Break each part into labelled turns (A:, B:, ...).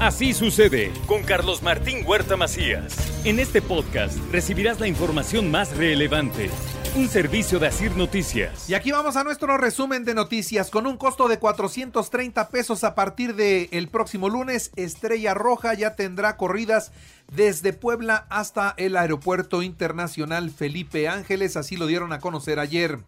A: Así sucede con Carlos Martín Huerta Macías. En este podcast recibirás la información más relevante. Un servicio de Asir Noticias.
B: Y aquí vamos a nuestro resumen de noticias. Con un costo de 430 pesos a partir del el próximo lunes, Estrella Roja ya tendrá corridas desde Puebla hasta el Aeropuerto Internacional Felipe Ángeles. Así lo dieron a conocer ayer.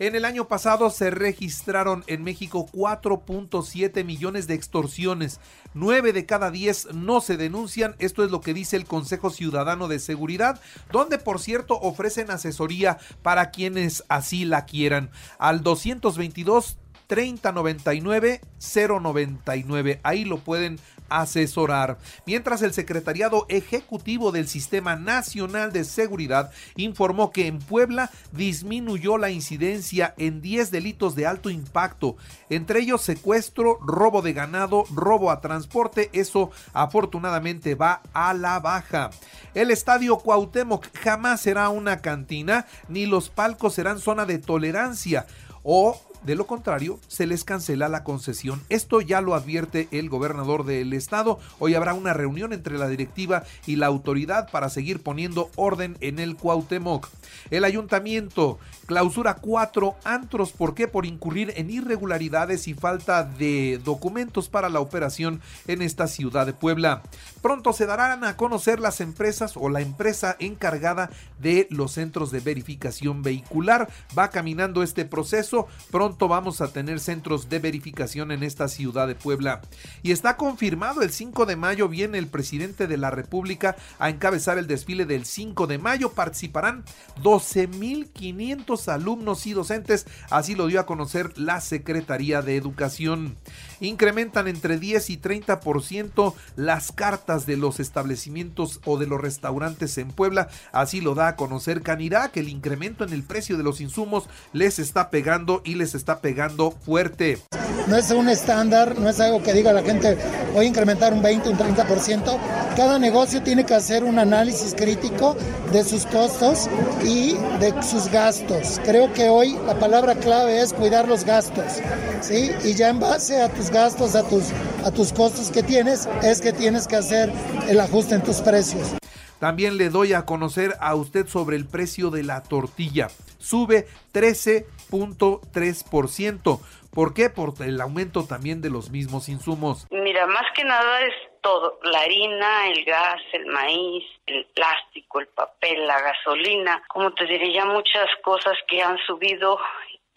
B: En el año pasado se registraron en México 4.7 millones de extorsiones. 9 de cada 10 no se denuncian. Esto es lo que dice el Consejo Ciudadano de Seguridad, donde por cierto ofrecen asesoría para quienes así la quieran. Al 222 3099 099. Ahí lo pueden asesorar. Mientras el Secretariado Ejecutivo del Sistema Nacional de Seguridad informó que en Puebla disminuyó la incidencia en 10 delitos de alto impacto, entre ellos secuestro, robo de ganado, robo a transporte, eso afortunadamente va a la baja. El estadio Cuauhtémoc jamás será una cantina, ni los palcos serán zona de tolerancia o de lo contrario, se les cancela la concesión. Esto ya lo advierte el gobernador del estado. Hoy habrá una reunión entre la directiva y la autoridad para seguir poniendo orden en el Cuauhtémoc. El ayuntamiento clausura cuatro antros. ¿Por qué? Por incurrir en irregularidades y falta de documentos para la operación en esta ciudad de Puebla. Pronto se darán a conocer las empresas o la empresa encargada de los centros de verificación vehicular. Va caminando este proceso. Pronto vamos a tener centros de verificación en esta ciudad de Puebla. Y está confirmado el 5 de mayo viene el presidente de la República a encabezar el desfile del 5 de mayo. Participarán 12.500 alumnos y docentes. Así lo dio a conocer la Secretaría de Educación. Incrementan entre 10 y 30% las cartas de los establecimientos o de los restaurantes en Puebla. Así lo da a conocer Canirá que el incremento en el precio de los insumos les está pegando y les está pegando fuerte.
C: No es un estándar, no es algo que diga la gente voy a incrementar un 20, un 30%. Cada negocio tiene que hacer un análisis crítico de sus costos y de sus gastos. Creo que hoy la palabra clave es cuidar los gastos, ¿sí? Y ya en base a tus gastos, a tus, a tus costos que tienes, es que tienes que hacer el ajuste en tus precios.
B: También le doy a conocer a usted sobre el precio de la tortilla. Sube 13.3%. ¿Por qué? Por el aumento también de los mismos insumos.
D: Mira, más que nada es todo, la harina, el gas, el maíz, el plástico, el papel, la gasolina, como te diría, muchas cosas que han subido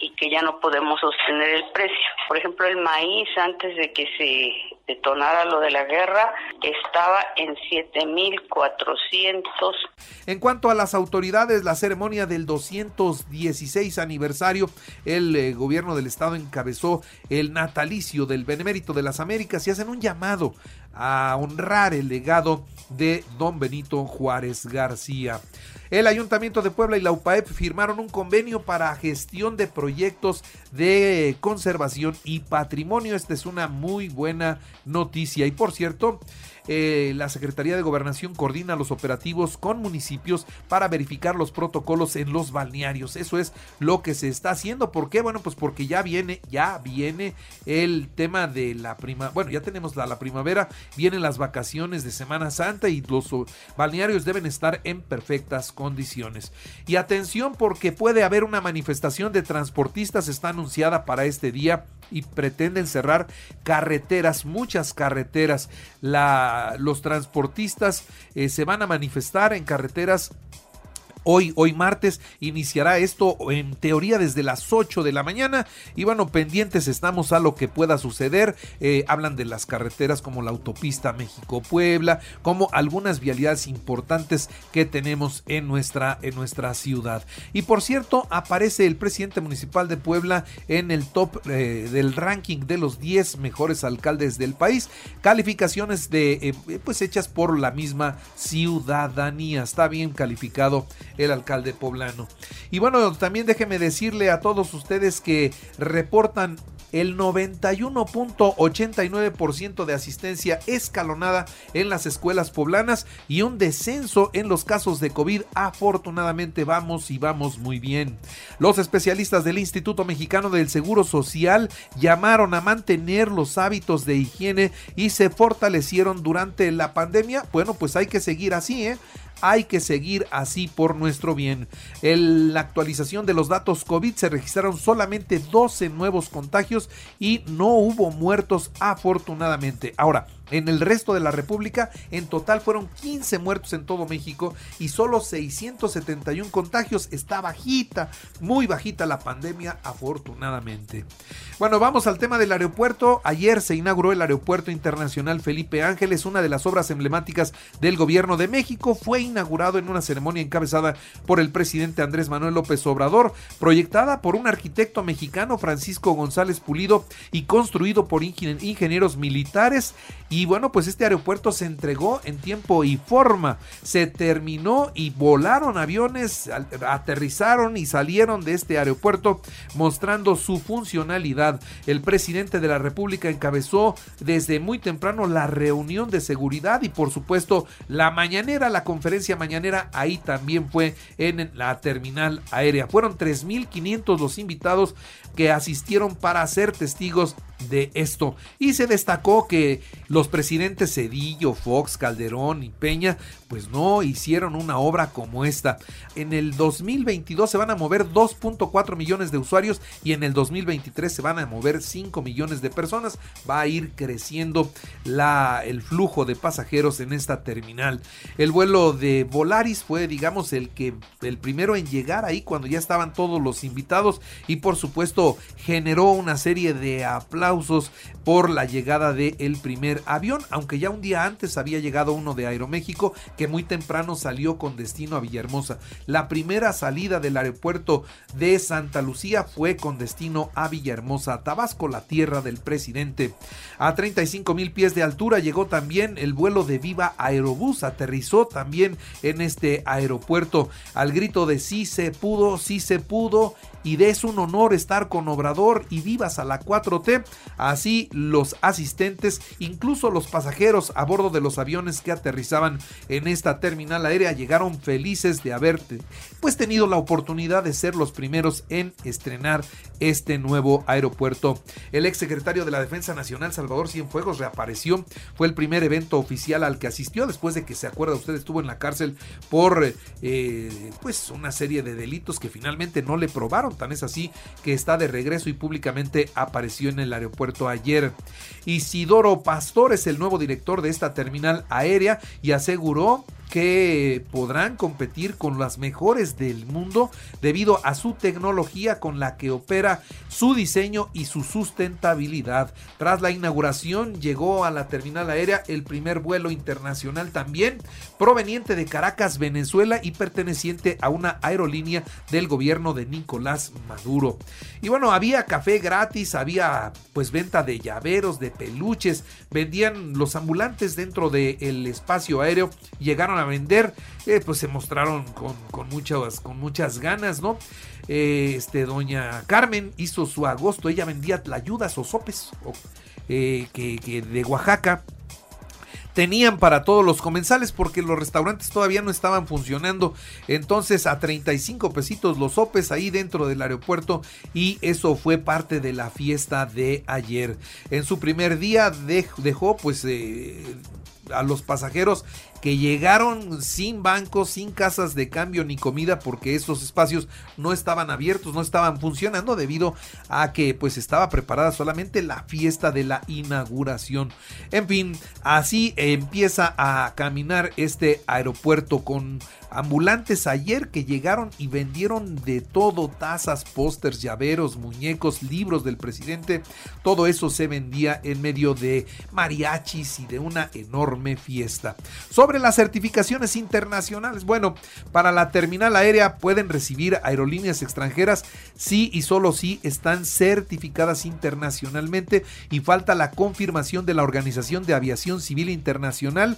D: y que ya no podemos sostener el precio. Por ejemplo, el maíz antes de que se detonara lo de la guerra estaba en 7400.
B: En cuanto a las autoridades, la ceremonia del 216 aniversario, el eh, gobierno del estado encabezó el natalicio del Benemérito de las Américas y hacen un llamado a honrar el legado de don Benito Juárez García. El Ayuntamiento de Puebla y la UPAEP firmaron un convenio para gestión de proyectos de conservación y patrimonio. Esta es una muy buena noticia. Y por cierto, eh, la Secretaría de Gobernación coordina los operativos con municipios para verificar los protocolos en los balnearios. Eso es lo que se está haciendo. ¿Por qué? Bueno, pues porque ya viene, ya viene el tema de la prima. Bueno, ya tenemos la, la primavera, vienen las vacaciones de Semana Santa y los balnearios deben estar en perfectas condiciones. Y atención porque puede haber una manifestación de transportistas, está anunciada para este día y pretenden cerrar carreteras, muchas carreteras. Los transportistas eh, se van a manifestar en carreteras Hoy, hoy martes, iniciará esto en teoría desde las 8 de la mañana. Y bueno, pendientes estamos a lo que pueda suceder. Eh, hablan de las carreteras como la autopista México-Puebla, como algunas vialidades importantes que tenemos en nuestra, en nuestra ciudad. Y por cierto, aparece el presidente municipal de Puebla en el top eh, del ranking de los 10 mejores alcaldes del país. Calificaciones de, eh, pues hechas por la misma ciudadanía. Está bien calificado el alcalde poblano. Y bueno, también déjeme decirle a todos ustedes que reportan el 91.89% de asistencia escalonada en las escuelas poblanas y un descenso en los casos de COVID. Afortunadamente vamos y vamos muy bien. Los especialistas del Instituto Mexicano del Seguro Social llamaron a mantener los hábitos de higiene y se fortalecieron durante la pandemia. Bueno, pues hay que seguir así, ¿eh? Hay que seguir así por nuestro bien. En la actualización de los datos COVID se registraron solamente 12 nuevos contagios y no hubo muertos afortunadamente. Ahora, en el resto de la República, en total fueron 15 muertos en todo México y solo 671 contagios. Está bajita, muy bajita la pandemia, afortunadamente. Bueno, vamos al tema del aeropuerto. Ayer se inauguró el Aeropuerto Internacional Felipe Ángeles, una de las obras emblemáticas del gobierno de México. Fue inaugurado en una ceremonia encabezada por el presidente Andrés Manuel López Obrador, proyectada por un arquitecto mexicano, Francisco González Pulido, y construido por ingenieros militares. Y bueno, pues este aeropuerto se entregó en tiempo y forma. Se terminó y volaron aviones, aterrizaron y salieron de este aeropuerto mostrando su funcionalidad. El presidente de la República encabezó desde muy temprano la reunión de seguridad y por supuesto la mañanera, la conferencia mañanera, ahí también fue en la terminal aérea. Fueron 3.500 los invitados que asistieron para ser testigos de esto. Y se destacó que los presidentes Cedillo, Fox, Calderón y Peña, pues no hicieron una obra como esta. En el 2022 se van a mover 2.4 millones de usuarios y en el 2023 se van a mover 5 millones de personas. Va a ir creciendo la, el flujo de pasajeros en esta terminal. El vuelo de Volaris fue, digamos, el que el primero en llegar ahí cuando ya estaban todos los invitados y por supuesto generó una serie de aplausos por la llegada del primer avión, aunque ya un día antes había llegado uno de Aeroméxico que muy temprano salió con destino a Villahermosa. La primera salida del aeropuerto de Santa Lucía fue con destino a Villahermosa, Tabasco, la tierra del presidente. A 35 mil pies de altura llegó también el vuelo de Viva Aerobús, aterrizó también en este aeropuerto al grito de sí se pudo, sí se pudo y de es un honor estar con Obrador y vivas a la 4T. Así los asistentes, incluso los pasajeros a bordo de los aviones que aterrizaban en esta terminal aérea llegaron felices de haber pues tenido la oportunidad de ser los primeros en estrenar este nuevo aeropuerto. El ex secretario de la Defensa Nacional Salvador Cienfuegos reapareció, fue el primer evento oficial al que asistió después de que se acuerda usted estuvo en la cárcel por eh, pues una serie de delitos que finalmente no le probaron Tan es así que está de regreso y públicamente apareció en el aeropuerto ayer. Isidoro Pastor es el nuevo director de esta terminal aérea y aseguró que podrán competir con las mejores del mundo debido a su tecnología con la que opera su diseño y su sustentabilidad. Tras la inauguración llegó a la terminal aérea el primer vuelo internacional también proveniente de Caracas, Venezuela y perteneciente a una aerolínea del gobierno de Nicolás Maduro. Y bueno, había café gratis, había pues venta de llaveros, de peluches, vendían los ambulantes dentro del espacio aéreo, llegaron a vender, eh, pues se mostraron con, muchas, con muchas ganas, ¿no? Eh, este, doña Carmen hizo su agosto, ella vendía tlayudas o sopes eh, que, de Oaxaca tenían para todos los comensales porque los restaurantes todavía no estaban funcionando. Entonces a 35 pesitos los sopes ahí dentro del aeropuerto y eso fue parte de la fiesta de ayer. En su primer día dejó pues a los pasajeros que llegaron sin bancos, sin casas de cambio ni comida porque esos espacios no estaban abiertos, no estaban funcionando debido a que pues estaba preparada solamente la fiesta de la inauguración. En fin, así empieza a caminar este aeropuerto con ambulantes ayer que llegaron y vendieron de todo, tazas, pósters, llaveros, muñecos, libros del presidente. Todo eso se vendía en medio de mariachis y de una enorme fiesta. Las certificaciones internacionales, bueno, para la terminal aérea pueden recibir aerolíneas extranjeras sí y solo si están certificadas internacionalmente y falta la confirmación de la Organización de Aviación Civil Internacional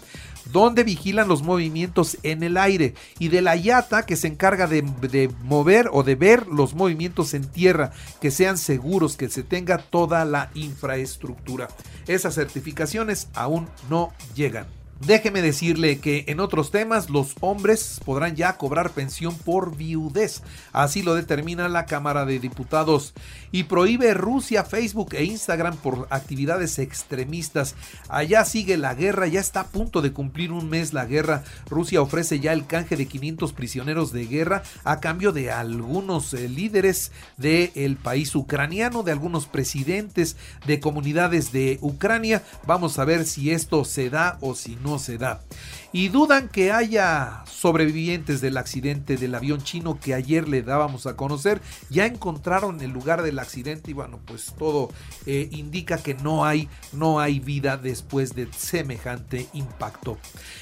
B: donde vigilan los movimientos en el aire y de la IATA que se encarga de, mover o de ver los movimientos en tierra, que sean seguros, que se tenga toda la infraestructura. Esas certificaciones aún no llegan. Déjeme decirle que en otros temas los hombres podrán ya cobrar pensión por viudez. Así lo determina la Cámara de Diputados. Y prohíbe Rusia, Facebook e Instagram por actividades extremistas. Allá sigue la guerra, ya está a punto de cumplir un mes la guerra. Rusia ofrece ya el canje de 500 prisioneros de guerra a cambio de algunos eh, líderes del país ucraniano, de algunos presidentes de comunidades de Ucrania. Vamos a ver si esto se da o si no se da. Y dudan que haya sobrevivientes del accidente del avión chino que ayer le dábamos a conocer. Ya encontraron el lugar del accidente y bueno, pues todo eh, indica que no hay, no hay vida después de semejante impacto.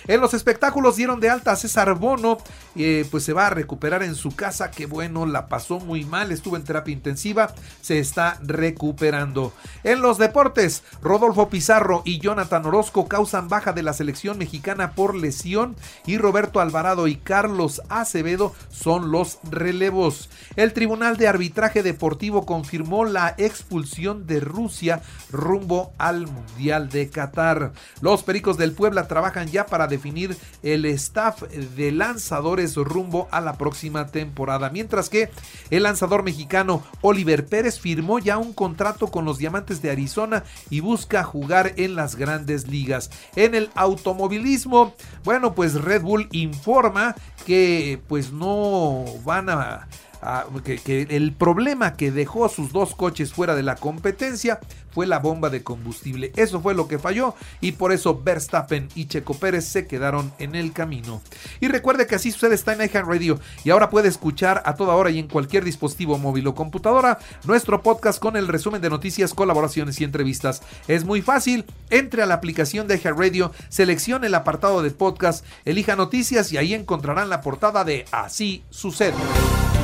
B: En los espectáculos dieron de alta a César Bono, eh, pues se va a recuperar en su casa. Que bueno, la pasó muy mal, estuvo en terapia intensiva, se está recuperando. En los deportes, Rodolfo Pizarro y Jonathan Orozco causan baja de la selección mexicana por lesión y Roberto Alvarado y Carlos Acevedo son los relevos. El Tribunal de Arbitraje Deportivo confirmó la expulsión de Rusia rumbo al Mundial de Qatar. Los Pericos del Puebla trabajan ya para definir el staff de lanzadores rumbo a la próxima temporada, mientras que el lanzador mexicano Oliver Pérez firmó ya un contrato con los Diamantes de Arizona y busca jugar en las grandes ligas. En el automovilismo, bueno, pues Red Bull informa que pues no van a que, el problema que dejó sus dos coches fuera de la competencia fue la bomba de combustible. Eso fue lo que falló y por eso Verstappen y Checo Pérez se quedaron en el camino. Y recuerde que así sucede está en iHeart Radio y ahora puede escuchar a toda hora y en cualquier dispositivo móvil o computadora nuestro podcast con el resumen de noticias, colaboraciones y entrevistas. Es muy fácil, entre a la aplicación de iHeart Radio, seleccione el apartado de podcast, elija noticias y ahí encontrarán la portada de Así sucede.